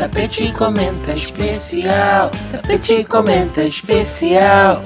Tapete comenta especial. Tapete comenta especial.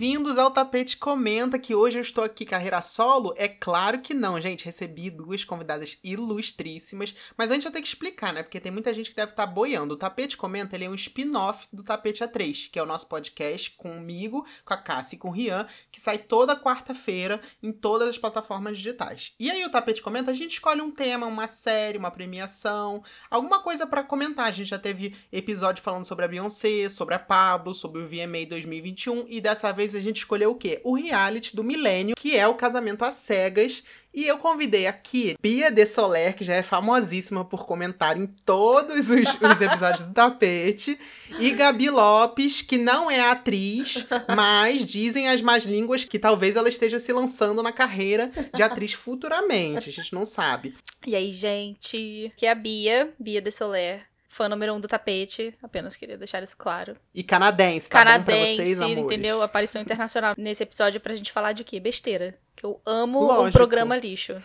Bem-vindos ao Tapete Comenta, que hoje eu estou aqui carreira solo. É claro que não, gente. Recebi duas convidadas ilustríssimas. Mas antes eu tenho que explicar, né? Porque tem muita gente que deve estar boiando. O Tapete Comenta ele é um spin-off do Tapete A3, que é o nosso podcast comigo, com a Cassie e com o Rian, que sai toda quarta-feira em todas as plataformas digitais. E aí o Tapete Comenta, a gente escolhe um tema, uma série, uma premiação, alguma coisa para comentar. A gente já teve episódio falando sobre a Beyoncé, sobre a Pablo, sobre o VMA 2021 e dessa vez a gente escolheu o quê? O reality do milênio, que é o casamento às cegas. E eu convidei aqui Bia de Soler, que já é famosíssima por comentar em todos os, os episódios do tapete, e Gabi Lopes, que não é atriz, mas dizem as más línguas que talvez ela esteja se lançando na carreira de atriz futuramente. A gente não sabe. E aí, gente? Que é a Bia, Bia de Soler fã número um do tapete, apenas queria deixar isso claro. E canadense, tá Canadense, bom pra vocês, amores? entendeu? Aparição internacional nesse episódio pra gente falar de quê? Besteira. Que eu amo Lógico. o programa lixo.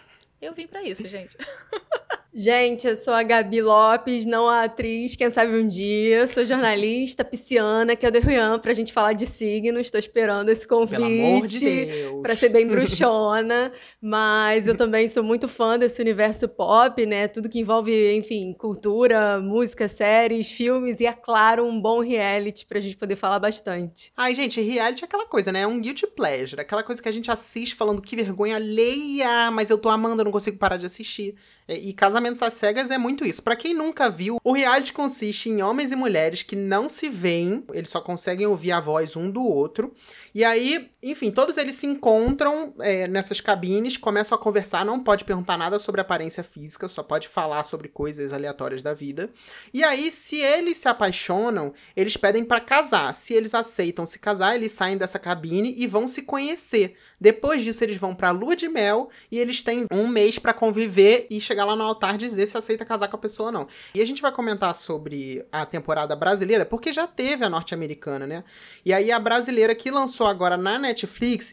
Eu vim pra isso, gente. Gente, eu sou a Gabi Lopes, não a atriz, quem sabe um dia. Sou jornalista, pisciana, que é do Rian, pra gente falar de signos. Estou esperando esse convite. Pelo amor de Deus. Pra ser bem bruxona. Mas eu também sou muito fã desse universo pop, né? Tudo que envolve, enfim, cultura, música, séries, filmes e, é claro, um bom reality pra gente poder falar bastante. Ai, gente, reality é aquela coisa, né? É um guilty pleasure. Aquela coisa que a gente assiste falando que vergonha alheia, mas eu tô amando, eu não consigo parar de assistir. E Casamentos às Cegas é muito isso. Pra quem nunca viu, o reality consiste em homens e mulheres que não se veem, eles só conseguem ouvir a voz um do outro. E aí, enfim, todos eles se encontram é, nessas cabines, começam a conversar, não pode perguntar nada sobre aparência física, só pode falar sobre coisas aleatórias da vida. E aí, se eles se apaixonam, eles pedem pra casar. Se eles aceitam se casar, eles saem dessa cabine e vão se conhecer. Depois disso, eles vão pra lua de mel e eles têm um mês pra conviver e chegar lá no altar dizer se aceita casar com a pessoa ou não. E a gente vai comentar sobre a temporada brasileira, porque já teve a norte-americana, né? E aí a brasileira que lançou agora na Netflix,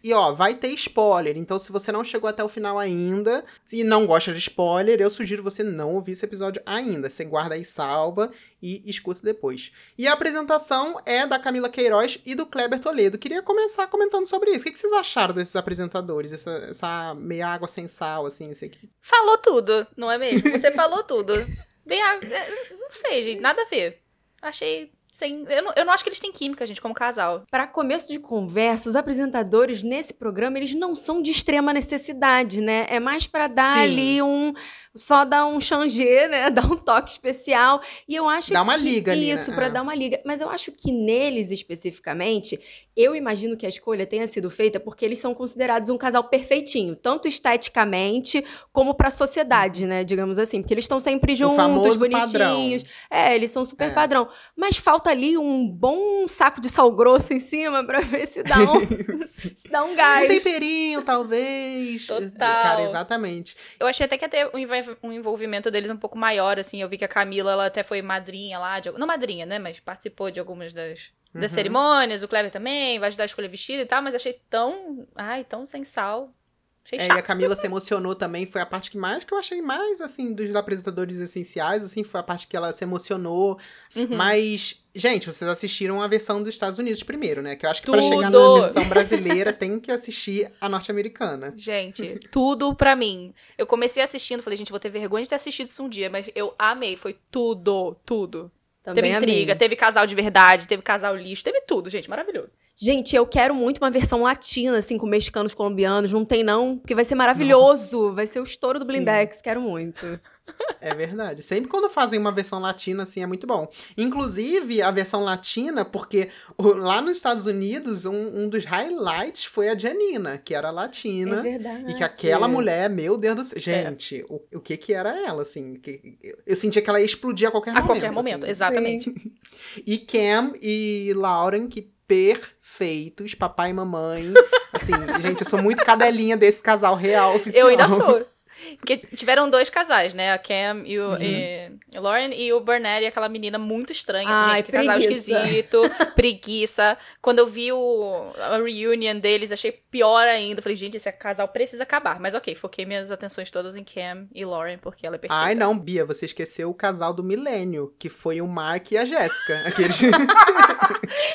e ó, vai ter spoiler. Então, se você não chegou até o final ainda e não gosta de spoiler, eu sugiro você não ouvir esse episódio ainda. Você guarda aí salva e escuta depois. E a apresentação é da Camila Queiroz e do Kleber Toledo. Queria começar comentando sobre isso. O que vocês acharam desses apresentadores? Essa, essa meia água sem sal, assim, esse aqui. Falou tudo, não é mesmo? Você falou tudo. Bem, ah, é, não sei, gente, nada a ver. Achei sem. Eu não, eu não acho que eles têm química, gente, como casal. Para começo de conversa, os apresentadores nesse programa, eles não são de extrema necessidade, né? É mais para dar Sim. ali um só dar um changer, né? Dar um toque especial. E eu acho Dá uma que liga ali, né? isso para É. dar uma liga. Mas eu acho que neles especificamente, eu imagino que a escolha tenha sido feita porque eles são considerados um casal perfeitinho, tanto esteticamente como para a sociedade, né? Digamos assim, porque eles estão sempre juntos, bonitinhos. É, eles são super É. padrão. Mas falta ali um bom saco de sal grosso em cima para ver se dá um, se dá um Um gás. temperinho, talvez. Total. Cara, exatamente. Eu achei até que ia ter um envolv- um envolvimento deles um pouco maior, assim. Eu vi que a Camila, ela até foi madrinha lá. De, não madrinha, né? Mas participou de algumas das, das Uhum. cerimônias. O Kleber também, vai ajudar a escolher vestido e tal. Mas achei tão... Ai, tão sem sal. Achei É, chato. e a Camila se emocionou também, foi a parte que mais que eu achei mais, assim, dos apresentadores essenciais, assim, foi a parte que ela se emocionou. Uhum. Mas, gente, vocês assistiram a versão dos Estados Unidos primeiro, né? Que eu acho que pra chegar Tudo! na versão brasileira tem que assistir a norte-americana. Gente, tudo pra mim. Eu comecei assistindo, falei, gente, vou ter vergonha de ter assistido isso um dia, mas eu amei, foi tudo, tudo. Também teve intriga, amei. teve casal de verdade, teve casal lixo, teve tudo, gente, maravilhoso. Gente, eu quero muito uma versão latina, assim, com mexicanos, colombianos. Não tem, não, porque vai ser maravilhoso. Vai ser o estouro do Sim. Blindex. Quero muito. É verdade. Sempre quando fazem uma versão latina, assim, é muito bom. Inclusive, a versão latina, porque o- lá nos Estados Unidos, um, um dos highlights foi a Janina, que era latina. É verdade. E que aquela mulher, meu Deus do céu. Gente, o, o que que era ela, assim? Que, eu sentia que ela ia explodir a qualquer A momento. qualquer momento, assim. exatamente. E Cam e Lauren, que perfeitos, papai e mamãe. Assim, gente, eu sou muito cadelinha desse casal real oficial. Eu ainda sou. Porque tiveram dois casais, né? A Cam e o e, e Lauren e o Burnett e aquela menina muito estranha. Ai, gente, que casal preguiça. esquisito, preguiça. Quando eu vi o, a reunion deles, achei pior ainda. Falei, gente, esse casal precisa acabar. Mas ok, foquei minhas atenções todas em Cam e Lauren, porque ela é perfeita. Ai, não, Bia, você esqueceu o casal do milênio, que foi o Mark e a Jéssica. Aqueles...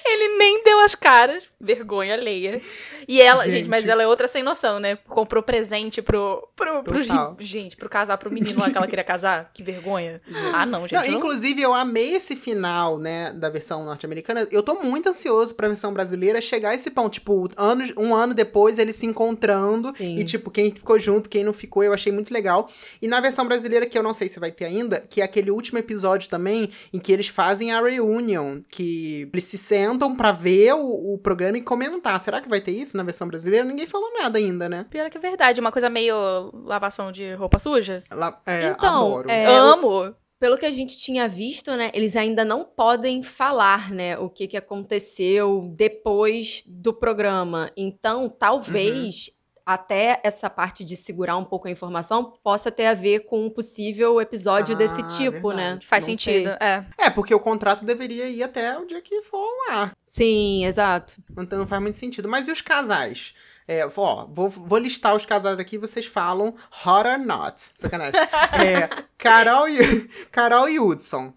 Ele nem deu as caras. Vergonha alheia. E ela, gente, Gente. mas ela é outra sem noção, né? Comprou presente pro. pro, pro Total. gente, pro casar, pro menino lá que ela queria casar. Que vergonha. Ah, não, gente. Não, não- inclusive, eu amei esse final, né, da versão norte-americana. Eu tô muito ansioso pra versão brasileira chegar a esse ponto. Tipo, anos, um ano depois, eles se encontrando. Sim. E, tipo, quem ficou junto, quem não ficou, eu achei muito legal. E na versão brasileira, que eu não sei se vai ter ainda, que é aquele último episódio também, em que eles fazem a reunion. Que eles se sentam pra ver o, o programa e comentar. Será que vai ter isso na versão brasileira? Ninguém falou nada ainda, né? Pior que é verdade, uma coisa meio lavação de roupa suja. Lá, é, Então, adoro. é, Amo! Pelo que a gente tinha visto, né, eles ainda não podem falar, né, o que, que aconteceu depois do programa. Então, talvez até essa parte de segurar um pouco a informação possa ter a ver com um possível episódio Ah, desse tipo, né? verdade. Faz Não sentido, é. É, porque o contrato deveria ir até o dia que for ao ar. Sim, exato. Então não faz muito sentido. Mas e os casais? É, ó, vou, vou listar os casais aqui vocês falam hot or not. Sacanagem. é, Carol e, Carol e Hudson.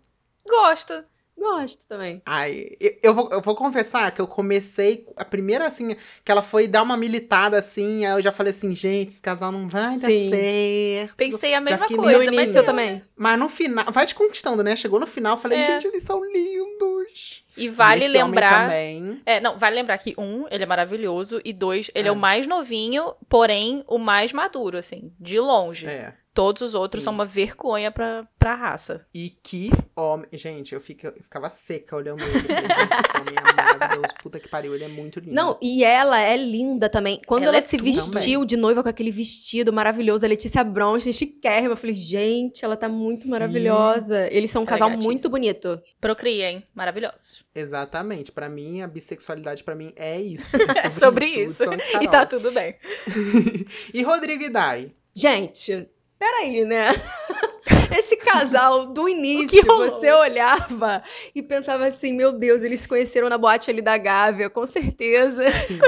Gosto. Gosto também. Ai, eu, eu vou, eu vou confessar que eu comecei. A primeira, assim, que ela foi dar uma militada assim, aí eu já falei assim, gente, esse casal não vai dar Sim. certo. Pensei a mesma coisa, mas eu eu também. Mas no final, vai te conquistando, né? Chegou no final, eu falei, É. gente, eles são lindos. E vale esse homem lembrar. também. É, não, vale lembrar que um, ele é maravilhoso, e dois, ele é, É. o mais novinho, porém o mais maduro, assim, de longe. É. Todos os outros Sim. são uma vergonha pra, pra raça. E que homem. Gente, eu, fica, eu ficava seca olhando ele. Falei, gente, esse homem é maravilhoso. Puta que pariu, ele é muito lindo. Não, e ela é linda também. Quando Ela ela, é se vestiu de noiva com aquele vestido maravilhoso, a Letícia Bronstein, chiquérrima, eu falei, gente, ela tá muito Sim. maravilhosa. Eles são um Ela é casal gatíssima. muito bonito. Procriem, maravilhosos. Exatamente. Pra mim, a bissexualidade pra mim é isso. É sobre, É sobre isso. Hudson E tá tudo bem. E Rodrigo e Dai? Gente, peraí, né? Esse casal, do início, você olhava e pensava assim, meu Deus, eles se conheceram na boate ali da Gávea, com certeza.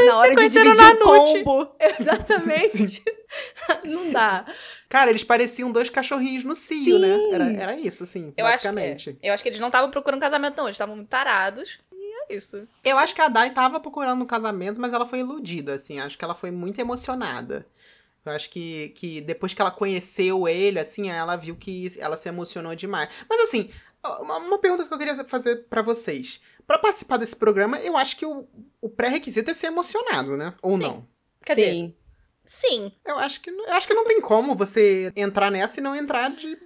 na hora de dividir na o Nute. combo. Exatamente. Não dá. Cara, eles pareciam dois cachorrinhos no cio, né? Era, era isso, assim, Eu acho, basicamente. que, é. eu acho que eles não estavam procurando casamento, não. Eles estavam muito tarados. E é isso. Eu acho que a Dai tava procurando um casamento, mas ela foi iludida, assim. Acho que ela foi muito emocionada. Eu acho que, que depois que ela conheceu ele, assim, ela viu que ela se emocionou demais. Mas assim, uma, uma pergunta que eu queria fazer pra vocês. Pra participar desse programa, eu acho que o, o pré-requisito é ser emocionado, né? Ou Sim. não? Quer Sim. Sim. Eu acho que eu acho que não tem como você entrar nessa e não entrar de,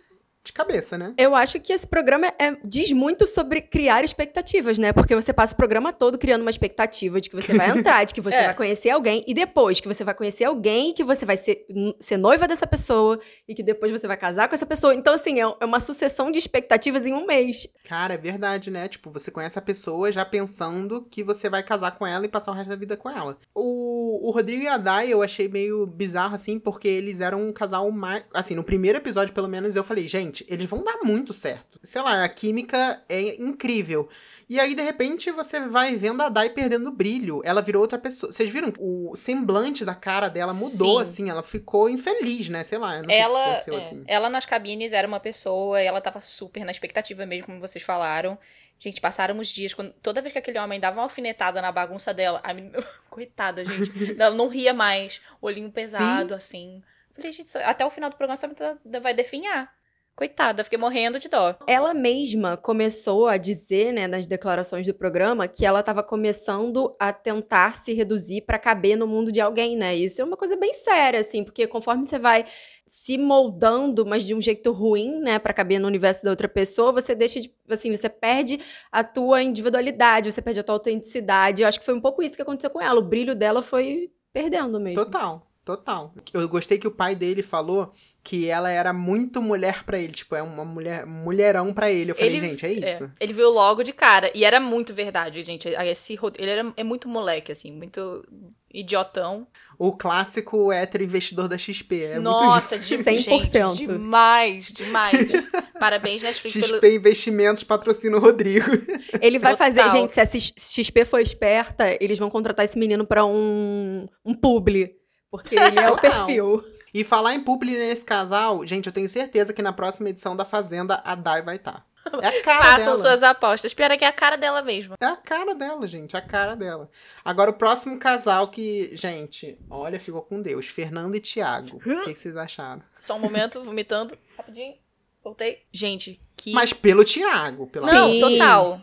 de cabeça, né? Eu acho que esse programa é- diz muito sobre criar expectativas, né? Porque você passa o programa todo criando uma expectativa de que você vai entrar, de que você É. vai conhecer alguém, e depois que você vai conhecer alguém, que você vai ser, ser noiva dessa pessoa, e que depois você vai casar com essa pessoa. Então, assim, é é uma sucessão de expectativas em um mês. Cara, é verdade, né? Tipo, você conhece a pessoa já pensando que você vai casar com ela e passar o resto da vida com ela. O, o Rodrigo e a Dai eu achei meio bizarro, assim, porque eles eram um casal mais. Assim, no primeiro episódio, pelo menos, eu falei, gente, eles vão dar muito certo. Sei lá, a química é incrível. E aí, de repente, você vai vendo a Dai perdendo o brilho. Ela virou outra pessoa. Vocês viram? O semblante da cara dela mudou, Sim. assim. Ela ficou infeliz, né? Sei lá, sei Ela, aconteceu é, assim. ela nas cabines era uma pessoa, e ela tava super na expectativa mesmo, como vocês falaram. Gente, passaram os dias, quando, toda vez que aquele homem dava uma alfinetada na bagunça dela, a menina, coitada, gente, ela não ria mais, olhinho pesado, assim. Falei, gente, até o final do programa essa menina tá- vai definhar. Coitada, fiquei morrendo de dó. Ela mesma começou a dizer, né, nas declarações do programa, que ela estava começando a tentar se reduzir para caber no mundo de alguém, né? Isso é uma coisa bem séria, assim, porque conforme você vai se moldando, mas de um jeito ruim, né, para caber no universo da outra pessoa, você deixa de, assim, você perde a tua individualidade, você perde a tua autenticidade. Eu acho que foi um pouco isso que aconteceu com ela. O brilho dela foi perdendo mesmo. Total, total. Eu gostei que o pai dele falou que ela era muito mulher pra ele, tipo, é uma mulher, mulherão pra ele. Eu falei, Ele- gente, é isso. ele viu logo de cara. E era muito verdade, gente. Esse, ele era, é muito moleque, assim, muito idiotão. O clássico hétero investidor da XP, é Nossa, muito isso. de, 100%. gente, demais, demais. Parabéns, Netflix, XP pelo... Investimentos patrocina o Rodrigo. Ele vai fazer, Total. gente, se a XP for esperta, eles vão contratar esse menino pra um, um publi. Porque ele é o perfil. E falar em publi nesse casal, gente, eu tenho certeza que na próxima edição da Fazenda a Dai vai estar. É a cara Façam dela. suas apostas. Pior é que é a cara dela mesmo. É a cara dela, gente, a cara dela. Agora, o próximo casal que, gente, olha, ficou com Deus. Fernando e Thiago. O que, que vocês acharam? Só um momento, vomitando. Rapidinho. Voltei. Gente, que. Mas pelo Thiago, pelo Não, Sim. total.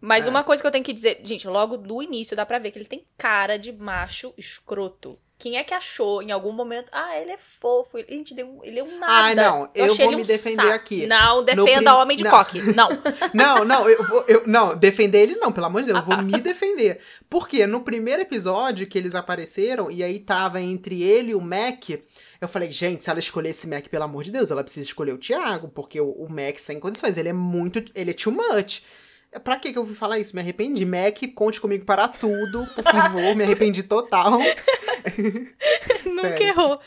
Mas É. uma coisa que eu tenho que dizer, gente, logo do início dá pra ver que ele tem cara de macho escroto. Quem é que achou em algum momento, ah, ele é fofo, ele, gente, ele é um, nada. Ai, não, eu achei vou me um defender saco. aqui. Não, defenda prim- homem de não. coque. Não. Não, não, eu vou. Eu, não, defender ele não, pelo amor de Deus, eu vou me defender. Porque no primeiro episódio que eles apareceram, e aí tava entre ele e o Mac. Eu falei, gente, se ela escolher esse Mac, pelo amor de Deus, ela precisa escolher o Thiago, porque o, o Mac sem condições, ele é muito. Ele é too much. Pra que eu fui falar isso? Me arrependi. Mac, conte comigo para tudo, por favor. me arrependi total. Nunca errou.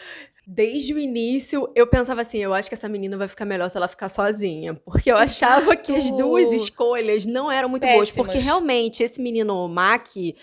Desde o início, eu pensava assim, eu acho que essa menina vai ficar melhor se ela ficar sozinha. Porque eu achava que as Exato. duas escolhas não eram muito boas. Péssimas. Porque realmente, esse menino, o Mac, e-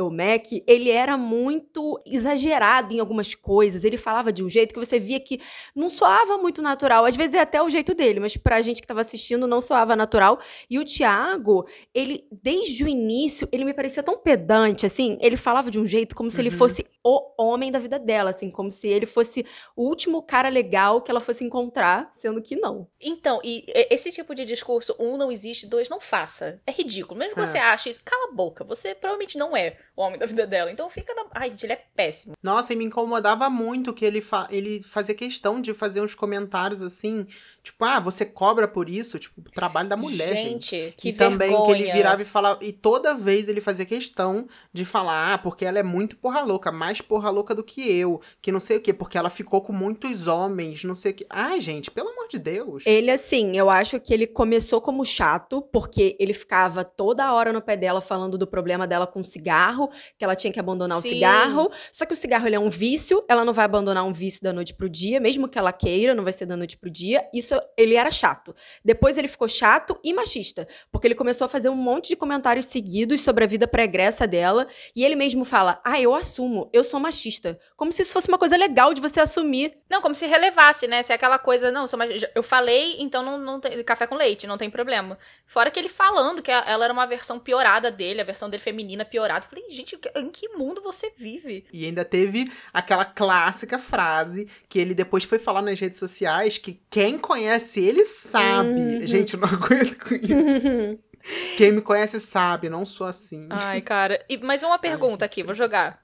o Mac, ele era muito exagerado em algumas coisas. Ele falava de um jeito que você via que não soava muito natural. Às vezes é até o jeito dele, mas pra gente que tava assistindo não soava natural. E o Thiago, ele, desde o início, ele me parecia tão pedante, assim. Ele falava de um jeito como se ele Uhum. fosse o homem da vida dela, assim. Como se ele fosse o último cara legal que ela fosse encontrar, sendo que não. Então, e esse tipo de discurso, um não existe, dois não faça. É ridículo. Mesmo que É. você ache isso, cala a boca. Você provavelmente não é o homem da vida dela. Então fica na. Ai, gente, ele é péssimo. Nossa, e me incomodava muito que ele, fa ele fazia questão de fazer uns comentários assim, tipo, ah, você cobra por isso? Tipo, o trabalho da mulher, gente. gente, que e também vergonha. que ele virava e falava. E toda vez ele fazia questão de falar, ah, porque ela é muito porra louca, mais porra louca do que eu, que não sei o quê, porque ela ficou com muitos homens, não sei o quê. Ai, gente, pelo amor de Deus. Ele, assim, eu acho que ele começou como chato, porque ele ficava toda hora no pé dela falando do problema dela com o cigarro, que ela tinha que abandonar Sim. o cigarro. Só que o cigarro, ele é um vício, ela não vai abandonar um vício da noite pro dia, mesmo que ela queira, não vai ser da noite pro dia. Isso, ele era chato. Depois ele ficou chato e machista, porque ele começou a fazer um monte de comentários seguidos sobre a vida pregressa dela, e ele mesmo fala, ah, eu assumo, eu sou machista. Como se isso fosse uma coisa legal de você assumir. Não, como se relevasse, né? Se é aquela coisa, não, sou mais- eu falei, então não, não tem café com leite, não tem problema. Fora que ele falando que ela era uma versão piorada dele, a versão dele feminina piorada. Eu falei, gente, em que mundo você vive? E ainda teve aquela clássica frase que ele depois foi falar nas redes sociais que quem conhece ele sabe. Uhum. Gente, eu não aguento com isso. quem me conhece sabe, não sou assim. Ai, cara. E, mas uma pergunta aqui, vou jogar.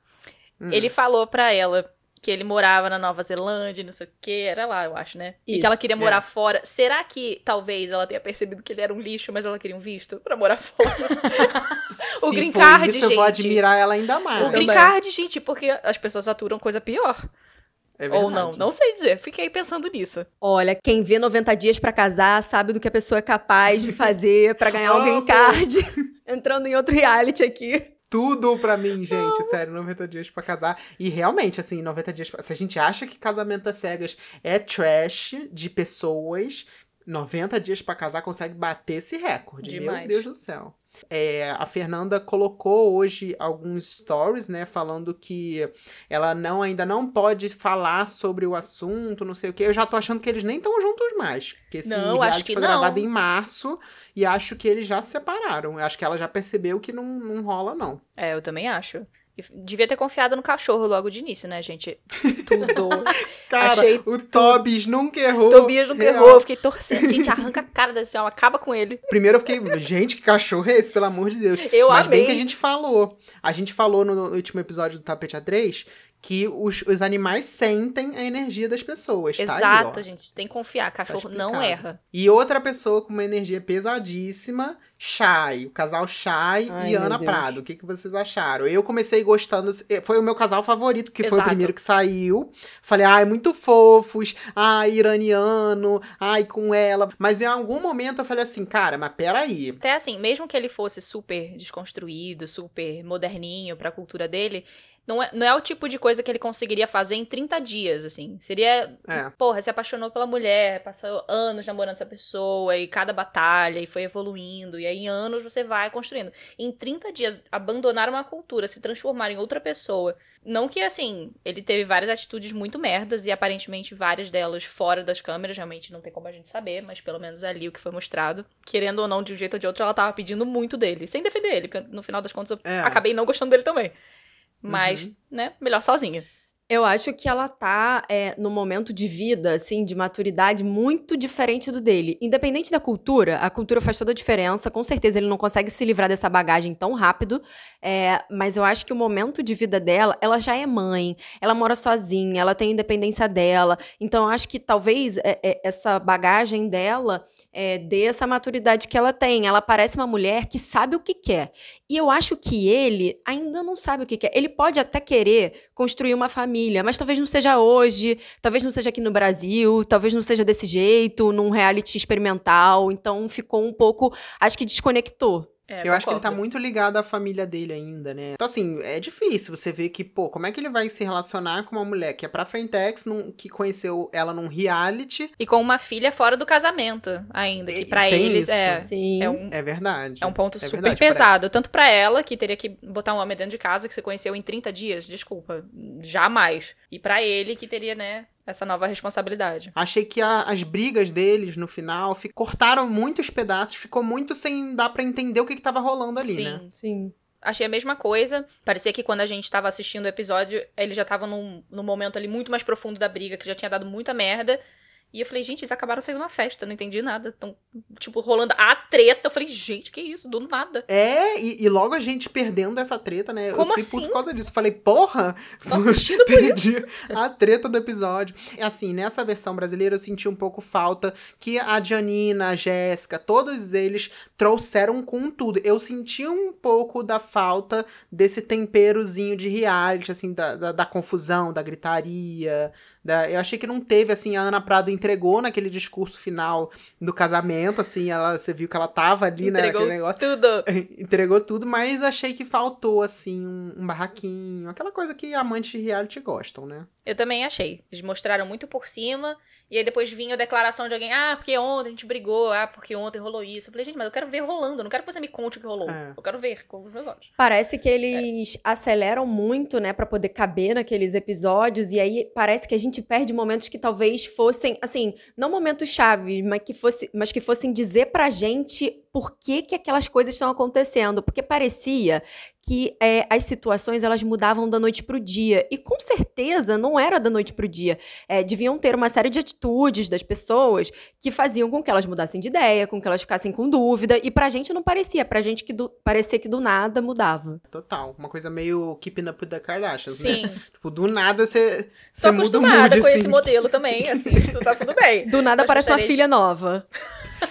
Hum. Ele falou pra ela que ele morava na Nova Zelândia, não sei o que, era lá, eu acho, né? E Isso, que ela queria morar é. fora. Será que talvez ela tenha percebido que ele era um lixo, mas ela queria um visto pra morar fora? O green card, isso, eu vou gente. admirar ela ainda mais. o green card, gente, porque as pessoas aturam coisa pior. É Ou não, não sei dizer. Fiquei pensando nisso. Olha, quem vê 90 dias pra casar sabe do que a pessoa é capaz de fazer pra ganhar um green card. Entrando em outro reality aqui. Tudo pra mim, gente. Sério, 90 dias pra casar. E realmente, assim, 90 dias pra... Se a gente acha que casamento às cegas é trash de pessoas, 90 dias pra casar consegue bater esse recorde. Demais. Meu Deus do céu. É, a Fernanda colocou hoje alguns stories, né, falando que ela não ainda não pode falar sobre o assunto, não sei o que. Eu já tô achando que eles nem estão juntos mais. Porque esse Não, reality foi não. gravado em março e acho que eles já se separaram. Eu acho que ela já percebeu que não, não rola, não. É, eu também acho. Devia ter confiado no cachorro logo de início, né, gente? Tudo. Cara, Achei o Tobias nunca errou. Tobias nunca Real. errou. Eu fiquei torcendo. Gente, arranca a cara desse homem, acaba com ele. Primeiro eu fiquei, gente, que cachorro é esse, pelo amor de Deus. Eu Mas amei. bem que a gente falou. A gente falou no último episódio do Tapete A3 que os, os animais sentem a energia das pessoas. Exato, tá ó. gente. Tem que confiar. Cachorro Tá não erra. E outra pessoa com uma energia pesadíssima, Shai. O casal Shai Ai, e Ana Deus. Prado. O que, que vocês acharam? Eu comecei gostando. eh, Foi o meu casal favorito, que foi o Exato. primeiro que saiu. Falei, ai, muito fofos. Ai, iraniano. Ai, com ela. Mas em algum momento eu falei assim, cara, mas peraí. Até assim, mesmo que ele fosse super desconstruído, super moderninho pra cultura dele, não é, não é o tipo de coisa que ele conseguiria fazer em 30 dias, assim. Seria, É. porra, se apaixonou pela mulher, passou anos namorando essa pessoa, e cada batalha, e foi evoluindo, e aí em anos você vai construindo. Em 30 dias, abandonar uma cultura, se transformar em outra pessoa. Não que, assim, ele teve várias atitudes muito merdas, e aparentemente várias delas fora das câmeras, realmente não tem como a gente saber, mas pelo menos ali o que foi mostrado. Querendo ou não, de um jeito ou de outro, ela tava pedindo muito dele. Sem defender ele, porque no final das contas eu É. acabei não gostando dele também. Mas, Uhum. né, melhor sozinha. Eu acho que ela tá é, no momento de vida, assim, de maturidade muito diferente do dele. Independente da cultura, a cultura faz toda a diferença. Com certeza ele não consegue se livrar dessa bagagem tão rápido. é, mas eu acho que o momento de vida dela, ela já é mãe, ela mora sozinha, ela tem a independência dela. Então eu acho que talvez é, é, essa bagagem dela é, dê essa maturidade que ela tem. Ela parece uma mulher que sabe o que quer. E eu acho que ele ainda não sabe o que quer. Ele pode até querer construir uma família, mas talvez não seja hoje, talvez não seja aqui no Brasil, talvez não seja desse jeito, num reality experimental. Então ficou um pouco. Acho que desconectou. É, Eu acho que ele tá muito ligado à família dele ainda, né? Então, assim, é difícil você ver que, pô, como é que ele vai se relacionar com uma mulher que é pra Frentex, num, que conheceu ela num reality? E com uma filha fora do casamento ainda, que pra eles isso. é, Sim. é um É verdade. É um ponto É super verdade, pra- pesado. Tanto pra ela, que teria que botar um homem dentro de casa que você conheceu em 30 dias. Desculpa. Jamais. E pra ele, que teria, né, essa nova responsabilidade. Achei que a- as brigas deles no final fi- cortaram muitos pedaços, ficou muito sem dar pra entender o que, que tava rolando ali, Sim. né? Sim. Achei a mesma coisa. Parecia que quando a gente tava assistindo o episódio, ele já tava num, num momento ali muito mais profundo da briga, que já tinha dado muita merda. E eu falei, gente, eles acabaram saindo uma festa, não entendi nada. Tão, tipo, rolando a treta. Eu falei, gente, que isso? Do nada. É, e, e logo a gente perdendo essa treta, né? Como eu fiquei assim? por causa disso. Falei, porra! Tô assistindo por Perdi a treta do episódio. Assim, nessa versão brasileira eu senti um pouco falta que a Janina, a Jéssica, todos eles trouxeram com tudo. Eu senti um pouco da falta desse temperozinho de reality, assim, da, da, da confusão, da gritaria. Eu achei que não teve, assim, a Ana Prado entregou naquele discurso final do casamento, assim, ela, você viu que ela tava ali, né, Entregou naquele negócio. tudo. Entregou tudo, mas achei que faltou, assim, um, um barraquinho. Aquela coisa que amantes de reality gostam, né? Eu também achei. Eles mostraram muito por cima. E aí depois vinha a declaração de alguém. Ah, porque ontem a gente brigou. Ah, porque ontem rolou isso. Eu falei, gente, mas eu quero ver rolando. Eu não quero que você me conte o que rolou. É. Eu quero ver com os meus olhos. Parece que eles aceleram muito, né, Pra poder caber naqueles episódios e aí parece que a gente perde momentos que talvez fossem, assim, não momentos chaves, mas que fosse, mas que fossem dizer pra gente por que que aquelas coisas estão acontecendo, porque parecia que é, as situações elas mudavam da noite pro dia e com certeza não era da noite pro dia. É, deviam ter uma série de atitudes das pessoas que faziam com que elas mudassem de ideia, com que elas ficassem com dúvida e pra gente não parecia, pra gente que do, parecia que do nada mudava. Total. Uma coisa meio Keeping Up with the Kardashians, né? Sim. Tipo, do nada você. Tô muda o acostumada mood, com assim. esse modelo também, assim, tá tudo bem. Do nada Mas parece uma de- filha nova.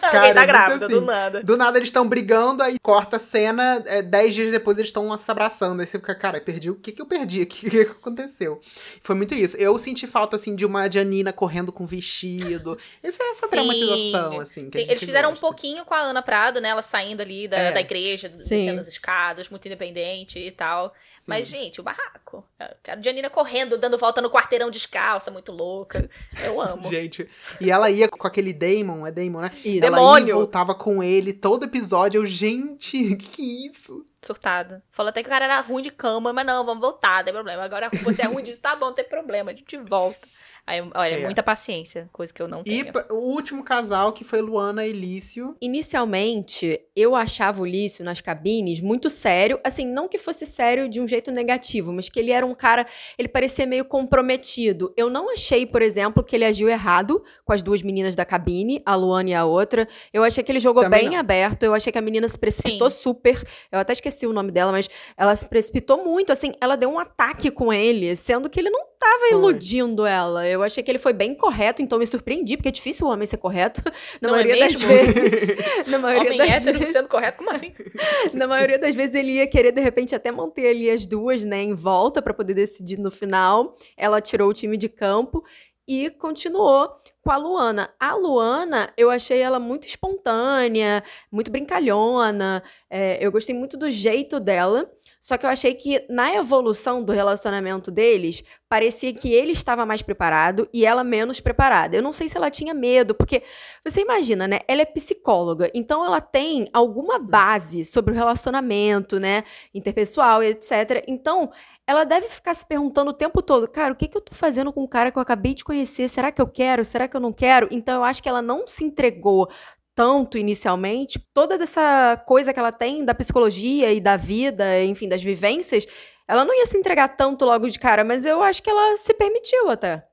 Cara, Alguém tá grávida, assim. do nada. Do nada eles estão brigando, aí corta a cena, é, dez dias depois eles estão se abraçando. Aí você fica, cara, perdi o que que eu perdi? O que que aconteceu? Foi muito isso. Eu senti falta, assim, de uma Janina correndo com vestido. Essa, essa Sim. dramatização, assim. Sim, eles fizeram gosta. um pouquinho com a Ana Prado, né? Ela saindo ali da, É. da igreja, Sim. descendo as escadas, muito independente e tal. Sim. Mas, gente, o barraco. Eu quero Janina correndo, dando volta no quarteirão descalça, muito louca. Eu amo. Gente, e ela ia com aquele Damon, é Damon, né? Isso. Ela Demônio. ia e voltava com ele todo episódio. Eu, gente, que que é isso? Surtada. Falou até que o cara era ruim de cama, mas não, vamos voltar, não tem problema. Agora você é ruim disso, tá bom, não tem problema, a gente volta. Aí, olha, É. muita paciência, coisa que eu não E tenho. p- o último casal, que foi Luana e Lício. Inicialmente, eu achava o Lício nas cabines muito sério. Assim, não que fosse sério de um jeito negativo, mas que ele era um cara. Ele parecia meio comprometido. Eu não achei, por exemplo, que ele agiu errado com as duas meninas da cabine, a Luana e a outra. Eu achei que ele jogou Também bem não. aberto. Eu achei que a menina se precipitou super. Eu até esqueci o nome dela, mas ela se precipitou muito. Assim, ela deu um ataque com ele, sendo que ele não tava Foi. iludindo ela. Eu achei que ele foi bem correto, então me surpreendi, porque é difícil o homem ser correto. Na Não é maioria das mesmo? vezes. Na maioria Homem das hétero vezes. sendo correto, como assim? Na maioria das vezes ele ia querer, de repente, até manter ali as duas, né, em volta para poder decidir no final. Ela tirou o time de campo e continuou com a Luana. A Luana, eu achei ela muito espontânea, muito brincalhona. é, eu gostei muito do jeito dela. Só que eu achei que na evolução do relacionamento deles, parecia que ele estava mais preparado e ela menos preparada. Eu não sei se ela tinha medo, porque você imagina, né? Ela é psicóloga, então ela tem alguma Sim. base sobre o relacionamento, né? Interpessoal, etc. Então, ela deve ficar se perguntando o tempo todo, cara, o que, que eu tô fazendo com o cara que eu acabei de conhecer? Será que eu quero? Será que eu não quero? Então, eu acho que ela não se entregou tanto inicialmente, toda essa coisa que ela tem da psicologia e da vida, enfim, das vivências, ela não ia se entregar tanto logo de cara, mas eu acho que ela se permitiu até.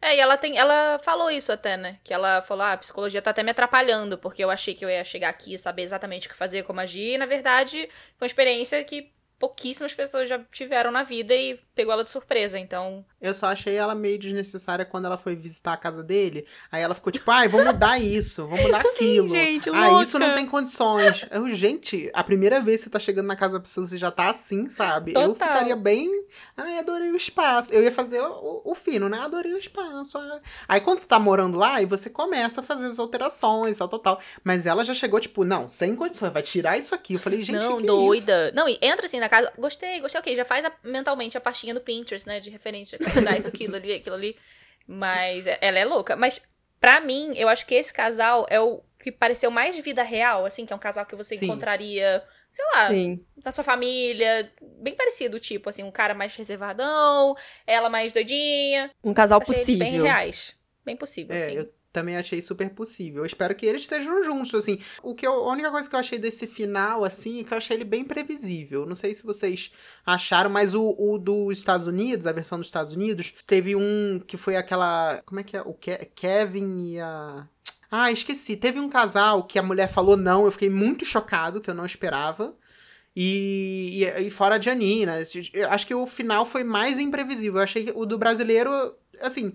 É, e ela tem. Ela falou isso até, né? Que ela falou: ah, a psicologia tá até me atrapalhando, porque eu achei que eu ia chegar aqui e saber exatamente o que fazer, como agir, e na verdade foi uma experiência que pouquíssimas pessoas já tiveram na vida e pegou ela de surpresa. Então, Eu só achei ela meio desnecessária quando ela foi visitar a casa dele. Aí ela ficou tipo, ai, vou mudar isso, vou mudar Sim, aquilo. gente, ah, louca. isso não tem condições. Eu, gente, a primeira vez que você tá chegando na casa da pessoa, você já tá assim, sabe? Eu Total. ficaria bem. Ai, adorei o espaço. Eu ia fazer o, o- o fino, né? Adorei o espaço. ah. Aí quando tu tá morando lá, aí você começa a fazer as alterações, tal, tal, tal. Mas ela já chegou, tipo, não, sem condições, vai tirar isso aqui. Eu falei, gente, não, que que é isso? doida. Não, e entra assim na casa. Gostei, gostei, ok. Já faz a- mentalmente a pastinha do Pinterest, né? De referência. Dá isso, aquilo ali, aquilo ali. Mas é- ela é louca. Mas pra mim, eu acho que esse casal é o que pareceu mais de vida real, assim, que é um casal que você Sim. encontraria, sei lá, Sim. na sua família. Bem parecido, tipo, assim, um cara mais reservadão, ela mais doidinha. Um casal Achei eles bem possível. reais. Bem possível, É, assim. eu também achei super possível. Eu espero que eles estejam juntos, assim. O que eu, a única coisa que eu achei desse final, assim, é que eu achei ele bem previsível. Não sei se vocês acharam, mas o, o dos Estados Unidos, a versão dos Estados Unidos, teve um que foi aquela. Como é que é? O Ke- Kevin e a. Ah, esqueci. Teve um casal que a mulher falou não, eu fiquei muito chocado, que eu não esperava. E, e, e fora a Janina. Acho que o final foi mais imprevisível. Eu achei que o do brasileiro, assim,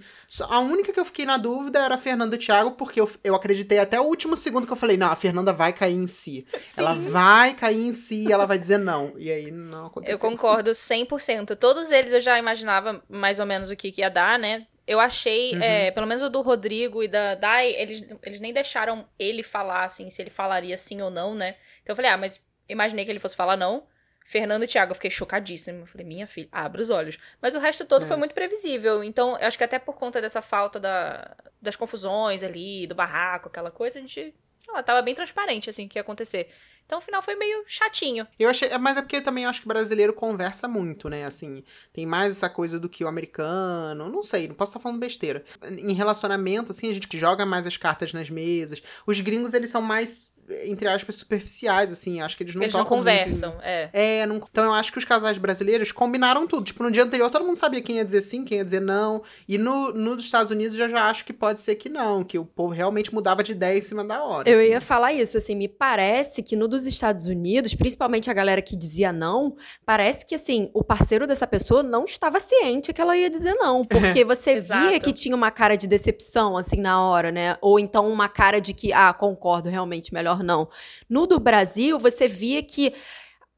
a única que eu fiquei na dúvida era a Fernanda e o Thiago, porque eu, eu acreditei até o último segundo que eu falei, não, a Fernanda vai cair em si. Ela vai cair em si e ela vai dizer não. E aí não aconteceu. Eu concordo 100%. Todos eles eu já imaginava mais ou menos o que, que ia dar, né? Eu achei, Uhum. é, pelo menos o do Rodrigo e da Dai, eles, eles nem deixaram ele falar, assim, se ele falaria sim ou não, né? Então eu falei, ah, mas imaginei que ele fosse falar não. Fernando e Thiago, eu fiquei chocadíssima. Eu falei, minha filha, abre os olhos. Mas o resto todo É. foi muito previsível. Então, eu acho que até por conta dessa falta da, das confusões ali, do barraco, aquela coisa, a gente, sei lá, tava bem transparente, assim, o que ia acontecer. Então, o final foi meio chatinho. Eu achei, mas é porque também acho que o brasileiro conversa muito, né? Assim, tem mais essa coisa do que o americano. Não sei, não posso estar falando besteira. Em relacionamento, assim, a gente joga mais as cartas nas mesas. Os gringos, eles são mais, entre aspas, superficiais, assim. Acho que eles não Eles não tocam muito conversam, é. É, não- então eu acho que os casais brasileiros combinaram tudo. Tipo, no dia anterior todo mundo sabia quem ia dizer sim, quem ia dizer não. E no, nos Estados Unidos eu já acho que pode ser que não, que o povo realmente mudava de ideia em cima da hora. Eu assim. ia falar isso, assim, me parece que no dos Estados Unidos, principalmente a galera que dizia não, parece que, assim, o parceiro dessa pessoa não estava ciente que ela ia dizer não, porque você via que tinha uma cara de decepção, assim, na hora, né? Ou então uma cara de que, ah, concordo, realmente, melhor não. No do Brasil, você via que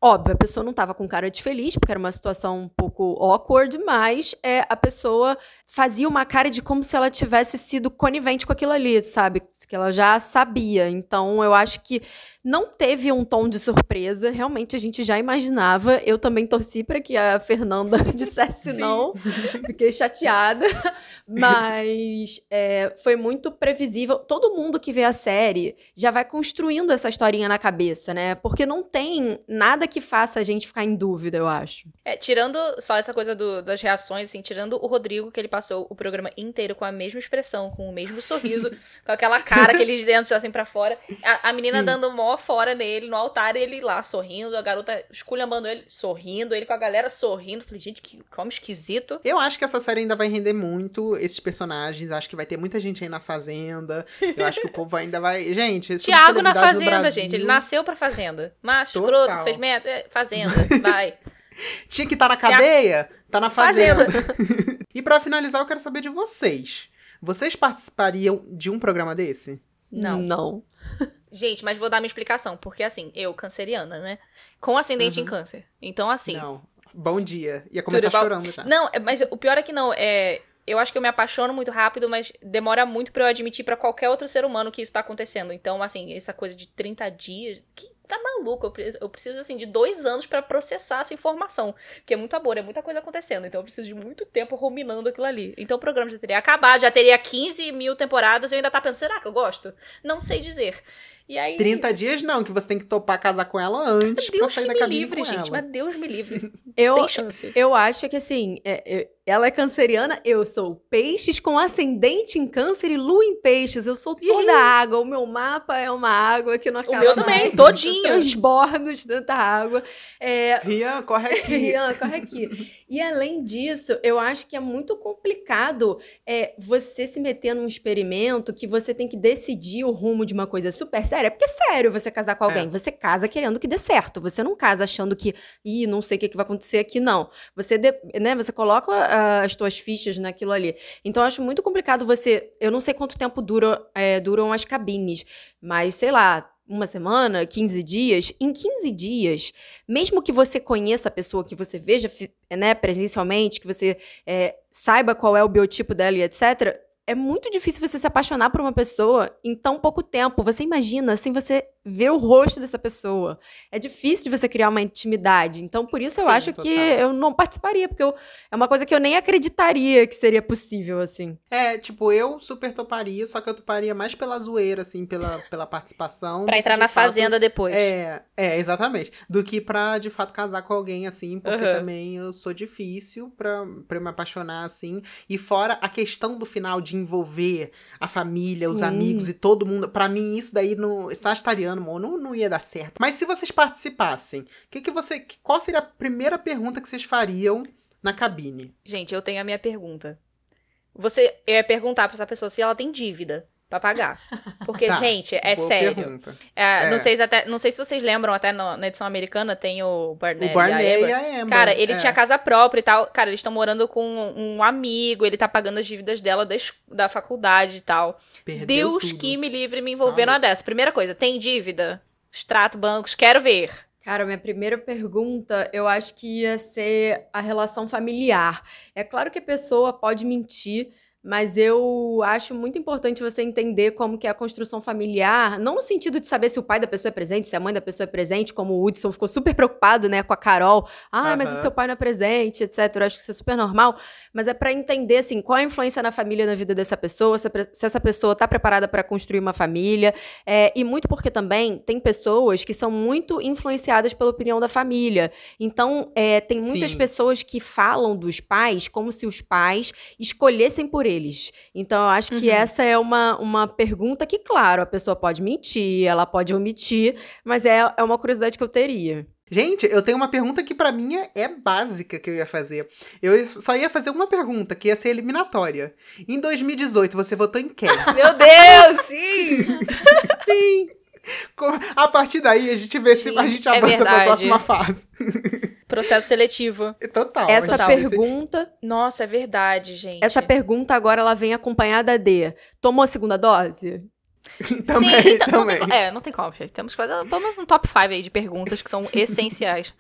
Óbvio, a pessoa não estava com cara de feliz, porque era uma situação um pouco awkward, mas é, a pessoa fazia uma cara de como se ela tivesse sido conivente com aquilo ali, sabe? Que ela já sabia. Então, eu acho que não teve um tom de surpresa. Realmente, a gente já imaginava. Eu também torci para que a Fernanda dissesse Sim. não. Fiquei chateada. Mas é, foi muito previsível. Todo mundo que vê a série já vai construindo essa historinha na cabeça, né? Porque não tem nada que que faça a gente ficar em dúvida, eu acho. É, tirando só essa coisa do- das reações, assim, tirando o Rodrigo, que ele passou o programa inteiro com a mesma expressão, com o mesmo sorriso, com aquela cara, aqueles dentes assim pra fora. A, a menina Sim. dando mó fora nele no altar, ele lá sorrindo, a garota esculhambando ele, sorrindo, ele com a galera sorrindo. Falei, gente, que como esquisito. Eu acho que essa série ainda vai render muito esses personagens. Acho que vai ter muita gente aí na Fazenda. Eu acho que o povo ainda vai. Gente, Tiago na fazenda, gente. Ele nasceu pra fazenda. Macho, Total. escroto, fez merda. é, Fazenda, vai. Tinha que estar na cadeia? Tá na fazenda. Fazenda. e pra finalizar, eu quero saber de vocês. Vocês participariam de um programa desse? Não. Não. Gente, mas vou dar minha explicação. Porque assim, eu, canceriana, né? Com ascendente em câncer. Então, assim. Não. Bom dia. Ia começar Tudo bom? chorando já. Não, é- mas o pior é que não. É, eu acho que eu me apaixono muito rápido, mas demora muito pra eu admitir pra qualquer outro ser humano que isso tá acontecendo. Então, assim, essa coisa de 30 dias. Que tá maluco. Eu preciso, eu preciso, assim, de dois anos pra processar essa informação. Porque é muito amor, é muita coisa acontecendo. Então, eu preciso de muito tempo ruminando aquilo ali. Então, o programa já teria acabado, já teria 15 mil temporadas. E eu ainda tá pensando, será que eu gosto? Não sei dizer. E aí. 30 dias não, que você tem que topar casar com ela antes pra Deus sair que da me cabine livre, com gente. ela. Mas Deus me livre. Eu- Sem chance. Eu acho que assim, é- é- ela é canceriana, eu sou peixes com ascendente em câncer e lua em peixes. Eu sou toda água. O meu mapa é uma água que não acaba meu também, mais. todinho. Transbordos de tanta água. É, Rian, corre aqui. Rian, corre aqui. E além disso, eu acho que é muito complicado é, você se meter num experimento que você tem que decidir o rumo de uma coisa super séria. Porque é sério você casar com alguém. É. Você casa querendo que dê certo. Você não casa achando que, ih, não sei o que, que vai acontecer aqui, não. Você, de- né, você coloca ah, as tuas fichas naquilo ali. Então, eu acho muito complicado você. Eu não sei quanto tempo dura, é, duram as cabines, mas sei lá. Uma semana, 15 dias. Em 15 dias, mesmo que você conheça a pessoa, que você veja né, presencialmente, que você é, saiba qual é o biotipo dela e etc., é muito difícil você se apaixonar por uma pessoa em tão pouco tempo. Você imagina, assim, você ver o rosto dessa pessoa. É difícil de você criar uma intimidade. Então, por isso eu Sim, acho que total. eu não participaria, porque eu- é uma coisa que eu nem acreditaria que seria possível, assim. É, tipo, eu super toparia, só que eu toparia mais pela zoeira, assim, pela, pela participação. Pra entrar que, na fato, fazenda depois. É, é, exatamente. Do que pra, de fato, casar com alguém, assim, porque Aham. também eu sou difícil pra, pra eu me apaixonar, assim. E fora a questão do final de envolver a família, os Sim. amigos e todo mundo. Pra mim, isso daí, no sagitariano, amor, não, não ia dar certo. Mas se vocês participassem, que que você, qual seria a primeira pergunta que vocês fariam na cabine? Gente, eu tenho a minha pergunta. Você, eu ia perguntar pra essa pessoa se ela tem dívida pra pagar. Porque, Tá, gente, é sério. É, É. Não, sei se até, não sei se vocês lembram, até no- na edição americana tem o Barnett, O Barney e a Amber. e a Amber. Cara, ele é. tinha casa própria e tal. Cara, eles estão morando com um amigo, ele tá pagando as dívidas dela da, da faculdade e tal. Perdeu Deus tudo. que me livre me envolver Tá numa dessa. Primeira coisa, tem dívida? Extrato bancos, quero ver. Cara, minha primeira pergunta, eu acho que ia ser a relação familiar. É claro que a pessoa pode mentir, mas eu acho muito importante você entender como que é a construção familiar, não no sentido de saber se o pai da pessoa é presente, se a mãe da pessoa é presente, como o Hudson ficou super preocupado, né, com a Carol. Ah, mas o seu pai não é presente, etc. Eu acho que isso é super normal, mas é pra entender, assim, qual a influência na família, na vida dessa pessoa, se, essa pessoa tá preparada pra construir uma família, é, e muito porque também tem pessoas que são muito influenciadas pela opinião da família. Então, é, tem muitas Sim. pessoas que falam dos pais como se os pais escolhessem por eles. Então, eu acho que Uhum. essa é uma, uma pergunta que, claro, a pessoa pode mentir, ela pode omitir, mas é, é uma curiosidade que eu teria. Gente, eu tenho uma pergunta que pra mim é, é básica que eu ia fazer. Eu só ia fazer uma pergunta, que ia ser eliminatória. Em 2018, você votou em quem? Meu Deus, sim! Sim. A partir daí, a gente vê se a Sim, gente é avança pra verdade. próxima fase. Processo seletivo. Total. essa a se- pergunta, Nossa, é verdade, gente. essa pergunta agora ela vem acompanhada de: tomou a segunda dose? também, Sim, então, não também. tem co- é, não tem como, gente. Temos que fazer pelo menos um top 5 aí de perguntas que são essenciais.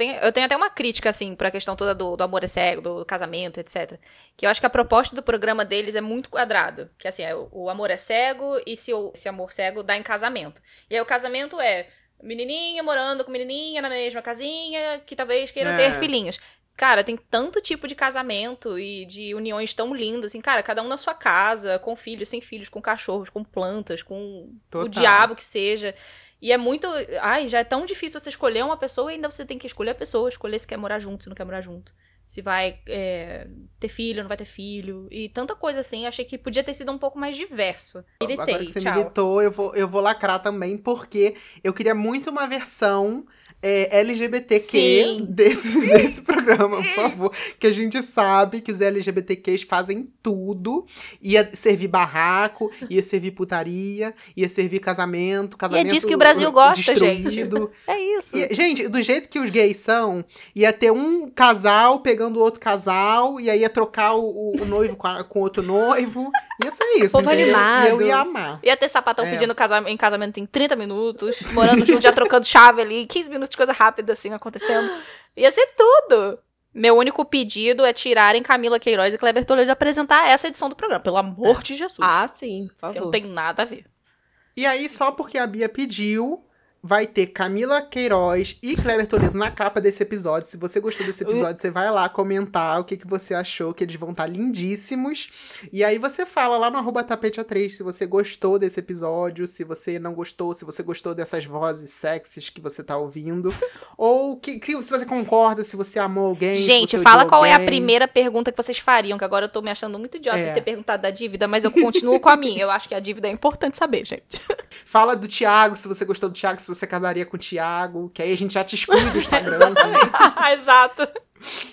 Tem- eu tenho até uma crítica, assim, pra questão toda do, do amor é cego, do casamento, etc. Que eu acho que a proposta do programa deles é muito quadrada. Que, assim, é o, o amor é cego e se o esse amor cego dá em casamento. E aí o casamento é menininha morando com menininha na mesma casinha, que talvez queiram É. ter filhinhos. Cara, tem tanto tipo de casamento e de uniões tão lindas, assim, cara, cada um na sua casa, com filhos, sem filhos, com cachorros, com plantas, com Total. o diabo que seja. E é muito. Ai, já é tão difícil você escolher uma pessoa e ainda você tem que escolher a pessoa, escolher se quer morar junto, se não quer morar junto. Se vai é, ter filho, não vai ter filho. E tanta coisa assim. Achei que podia ter sido um pouco mais diverso. Militei, Agora que você tchau. militou, eu vou, eu vou lacrar também, porque eu queria muito uma versão é, LGBTQ Sim. desse, desse programa, por favor. Que a gente sabe que os LGBTQs fazem tudo. Ia servir barraco, ia servir putaria, ia servir casamento, casamento disso que o Brasil gosta, destruído. É isso. E, gente, do jeito que os gays são, ia ter um casal pegando outro casal, e aí ia trocar o, o- o noivo com, a- com outro noivo. Ia ser isso. Povo entendeu? animado. E eu ia amar. Ia ter sapatão É. pedindo casam- em casamento em 30 minutos, morando junto, já trocando chave ali, 15 minutos de coisa rápida assim acontecendo. Ia ser tudo. Meu único pedido é tirarem Camila Queiroz e Kleber Toledo de apresentar essa edição do programa, pelo amor de Jesus. Ah, sim, por que favor. não tem nada a ver. E aí, só porque a Bia pediu, vai ter Camila Queiroz e Kleber Toledo na capa desse episódio. Se você gostou desse episódio, você vai lá comentar o que, que você achou, que eles vão estar lindíssimos. E aí você fala lá no arroba tapete A3 se você gostou desse episódio, se você não gostou, se você gostou dessas vozes sexys que você tá ouvindo. ou que, que- se você concorda, se você amou alguém. Gente, fala qual é a alguém. primeira pergunta que vocês fariam, que agora eu tô me achando muito idiota É. de ter perguntado da dívida, mas eu continuo com a minha. Eu acho que a dívida é importante saber, gente. Fala do Thiago, se você gostou do Thiago, se você casaria com o Thiago, que aí a gente já te exclui do Instagram. também. Exato.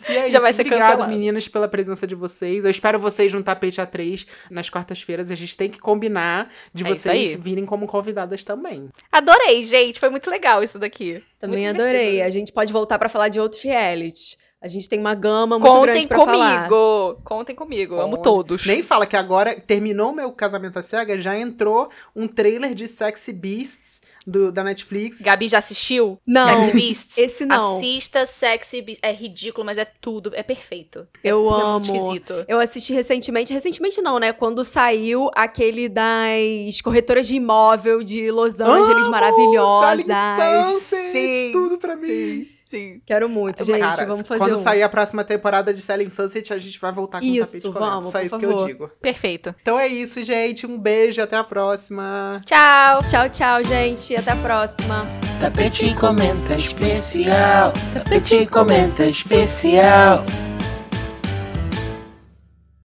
E é Já isso. vai ser Obrigado, cancelado. meninas, pela presença de vocês. Eu espero vocês no Tapete A3 nas quartas-feiras. A gente tem que combinar de É vocês virem como convidadas também. Adorei, gente. Foi muito legal isso daqui. Também Muito adorei. divertido. A gente pode voltar pra falar de outros realities. A gente tem uma gama muito grande Contem pra falar. comigo. Contem comigo. Amo todos. Nem fala que agora terminou meu casamento à cega, já entrou um trailer de Sexy Beasts do, da Netflix. Gabi já assistiu? Não, Sexy Beasts? esse não. Assista Sexy Beasts. É ridículo, mas é tudo. É perfeito. Eu é amo. muito esquisito. Eu assisti recentemente, recentemente não, né? Quando saiu aquele das corretoras de imóvel de Los Angeles Amo! maravilhosas. Selling Sunset, Sim, tudo pra mim. Sim. Quero muito, gente. Cara, vamos fazer quando um. sair a próxima temporada de Selling Sunset, a gente vai voltar com o Isso, tapete comendo. vamos, Só por isso que eu favor. digo. Perfeito. Então é isso, gente. Um beijo, até a próxima. Tchau. Tchau, tchau, gente. Até a próxima. Tapete comenta especial. Tapete comenta especial.